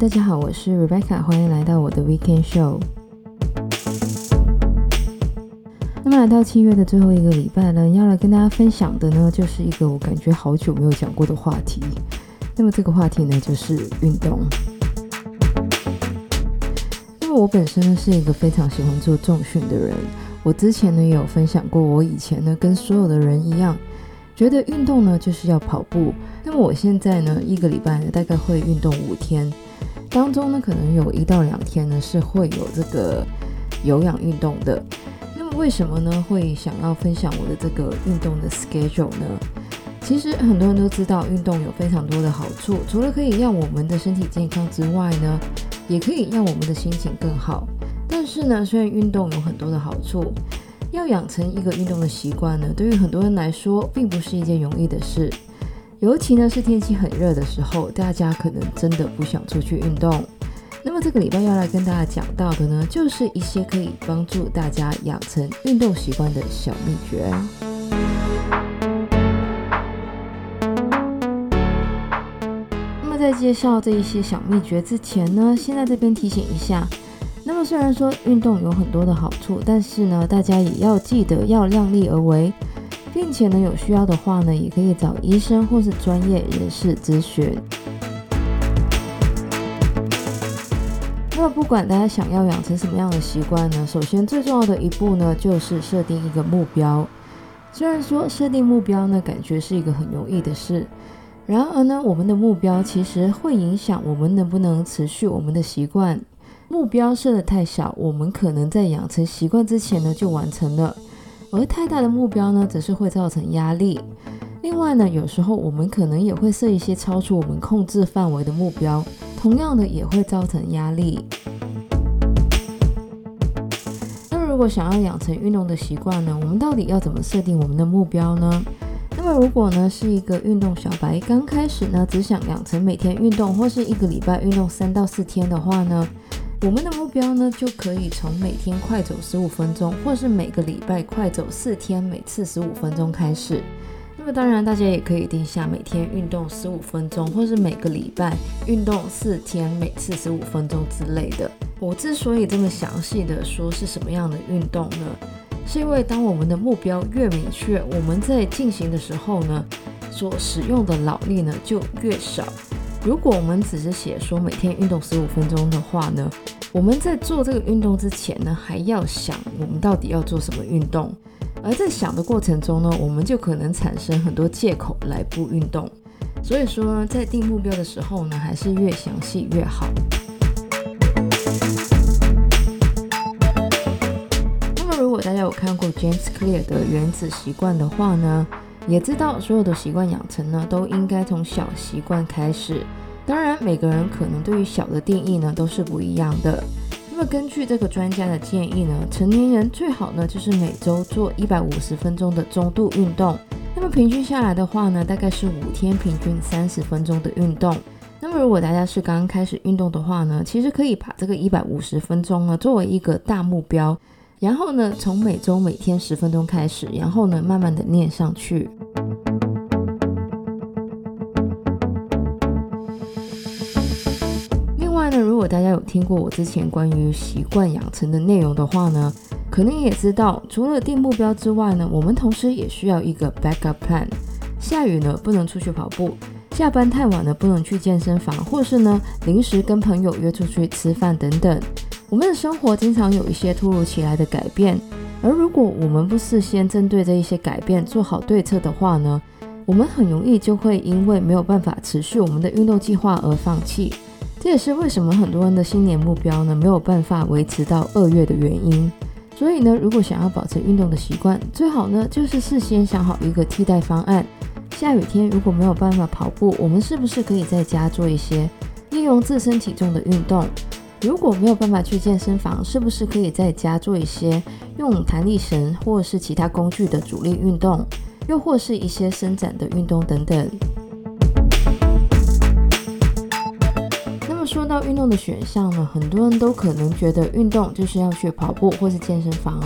大家好，我是 Rebecca，欢迎来到我的 Weekend Show。那么来到七月的最后一个礼拜呢，要来跟大家分享的呢，就是一个我感觉好久没有讲过的话题。那么这个话题呢，就是运动。那么我本身呢，是一个非常喜欢做重训的人。我之前呢，也有分享过，我以前呢，跟所有的人一样，觉得运动呢就是要跑步。那么我现在呢，一个礼拜呢，大概会运动五天，当中呢，可能有一到两天呢，是会有这个有氧运动的。那么为什么呢，会想要分享我的这个运动的 schedule 呢？其实很多人都知道，运动有非常多的好处，除了可以让我们的身体健康之外呢，也可以让我们的心情更好。但是呢，虽然运动有很多的好处，要养成一个运动的习惯呢，对于很多人来说，并不是一件容易的事。尤其呢是天气很热的时候，大家可能真的不想出去运动。那么这个礼拜要来跟大家讲到的呢，就是一些可以帮助大家养成运动习惯的小秘诀。那么在介绍这一些小秘诀之前呢，先在这边提醒一下。那么虽然说运动有很多的好处，但是呢，大家也要记得要量力而为，并且呢，有需要的话呢，也可以找医生或是专业人士咨询。那么不管大家想要养成什么样的习惯呢，首先最重要的一步呢，就是设定一个目标。虽然说设定目标呢，感觉是一个很容易的事，然而呢，我们的目标其实会影响我们能不能持续我们的习惯。目标设得太小，我们可能在养成习惯之前呢就完成了；而太大的目标呢，则是会造成压力。另外呢，有时候我们可能也会设一些超出我们控制范围的目标，同样的也会造成压力。那么，如果想要养成运动的习惯呢，我们到底要怎么设定我们的目标呢？那么，如果呢是一个运动小白，刚开始呢只想养成每天运动或是一个礼拜运动三到四天的话呢，我们的目标呢，就可以从每天快走十五分钟，或是每个礼拜快走四天，每次十五分钟开始。那么当然，大家也可以定下每天运动十五分钟，或是每个礼拜运动四天，每次十五分钟之类的。我之所以这么详细的说是什么样的运动呢，是因为当我们的目标越明确，我们在进行的时候呢，所使用的脑力呢就越少。如果我们只是写说每天运动十五分钟的话呢，我们在做这个运动之前呢，还要想我们到底要做什么运动，而在想的过程中呢，我们就可能产生很多借口来不运动。所以说，在定目标的时候呢，还是越详细越好。那么，如果大家有看过 James Clear 的《原子习惯》的话呢，也知道所有的习惯养成呢，都应该从小习惯开始。当然，每个人可能对于小的定义呢，都是不一样的。那么根据这个专家的建议呢，成年人最好呢就是每周做一百五十分钟的中度运动。那么平均下来的话呢，大概是五天平均三十分钟的运动。那么如果大家是刚刚开始运动的话呢，其实可以把这个一百五十分钟呢作为一个大目标。然后呢，从每周每天十分钟开始，然后呢，慢慢的练上去。另外呢，如果大家有听过我之前关于习惯养成的内容的话呢，可能也知道，除了定目标之外呢，我们同时也需要一个 backup plan。下雨呢，不能出去跑步；下班太晚了，不能去健身房，或是呢，临时跟朋友约出去吃饭等等。我们的生活经常有一些突如其来的改变，而如果我们不事先针对这一些改变做好对策的话呢，我们很容易就会因为没有办法持续我们的运动计划而放弃。这也是为什么很多人的新年目标呢没有办法维持到二月的原因。所以呢，如果想要保持运动的习惯，最好呢就是事先想好一个替代方案。下雨天如果没有办法跑步，我们是不是可以在家做一些利用自身体重的运动？如果没有办法去健身房，是不是可以在家做一些用弹力绳或是其他工具的阻力运动，又或是一些伸展的运动等等？那么说到运动的选项呢，很多人都可能觉得运动就是要去跑步或是健身房。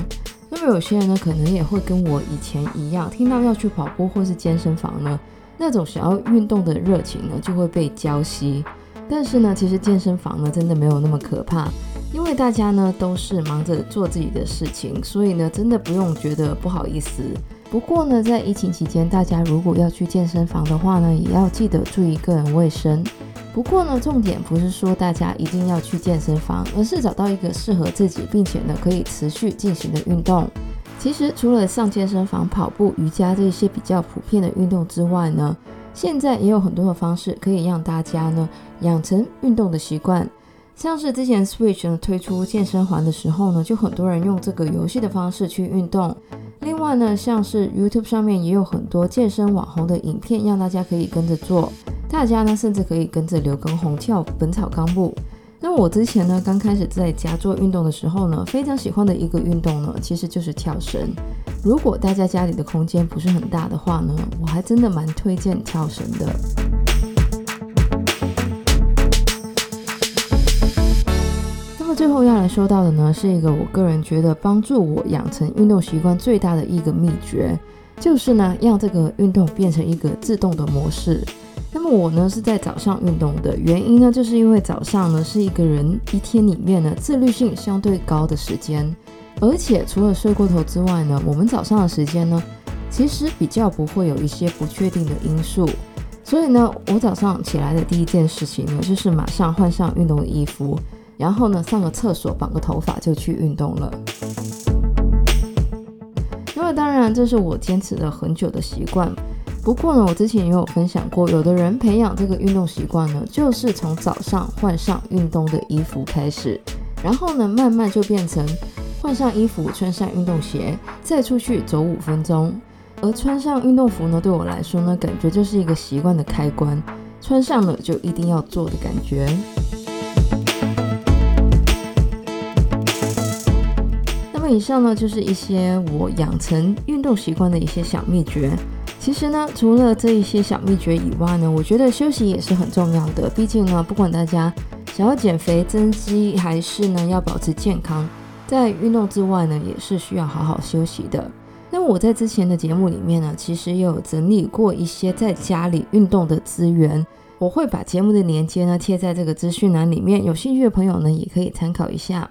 那么有些人呢，可能也会跟我以前一样，听到要去跑步或是健身房呢，那种想要运动的热情呢，就会被浇熄。但是呢，其实健身房呢真的没有那么可怕，因为大家呢都是忙着做自己的事情，所以呢真的不用觉得不好意思。不过呢，在疫情期间，大家如果要去健身房的话呢，也要记得注意个人卫生。不过呢，重点不是说大家一定要去健身房，而是找到一个适合自己并且呢可以持续进行的运动。其实除了上健身房、跑步、瑜伽这些比较普遍的运动之外呢，现在也有很多的方式可以让大家呢养成运动的习惯。像是之前 Switch 呢推出健身环的时候呢，就很多人用这个游戏的方式去运动。另外呢，像是 YouTube 上面也有很多健身网红的影片，让大家可以跟着做。大家呢，甚至可以跟着刘畊宏跳《本草纲目》。那我之前呢，刚开始在家做运动的时候呢，非常喜欢的一个运动呢，其实就是跳绳。如果大家家里的空间不是很大的话呢，我还真的蛮推荐跳绳的。最后要来说到的呢，是一个我个人觉得帮助我养成运动习惯最大的一个秘诀，就是呢，让这个运动变成一个自动的模式。那么我呢是在早上运动的原因呢，就是因为早上呢是一个人一天里面呢自律性相对高的时间，而且除了睡过头之外呢，我们早上的时间呢其实比较不会有一些不确定的因素，所以呢，我早上起来的第一件事情呢就是马上换上运动的衣服，然后呢上个厕所，绑个头发就去运动了。那么当然这是我坚持了很久的习惯。不过呢，我之前也有分享过，有的人培养这个运动习惯呢，就是从早上换上运动的衣服开始，然后呢，慢慢就变成换上衣服，穿上运动鞋，再出去走五分钟。而穿上运动服呢，对我来说呢，感觉就是一个习惯的开关，穿上了就一定要做的感觉。么以上呢，就是一些我养成运动习惯的一些小秘诀。其实呢，除了这一些小秘诀以外呢，我觉得休息也是很重要的。毕竟呢，不管大家想要减肥增肌，还是呢要保持健康，在运动之外呢，也是需要好好休息的。那我在之前的节目里面呢，其实也有整理过一些在家里运动的资源，我会把节目的链接呢贴在这个资讯栏里面，有兴趣的朋友呢也可以参考一下。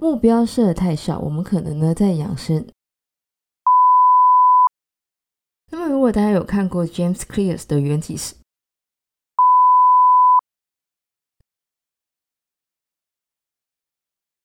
目标设的太少，我们可能呢在养生。那么，如果大家有看过 James Clear 的原子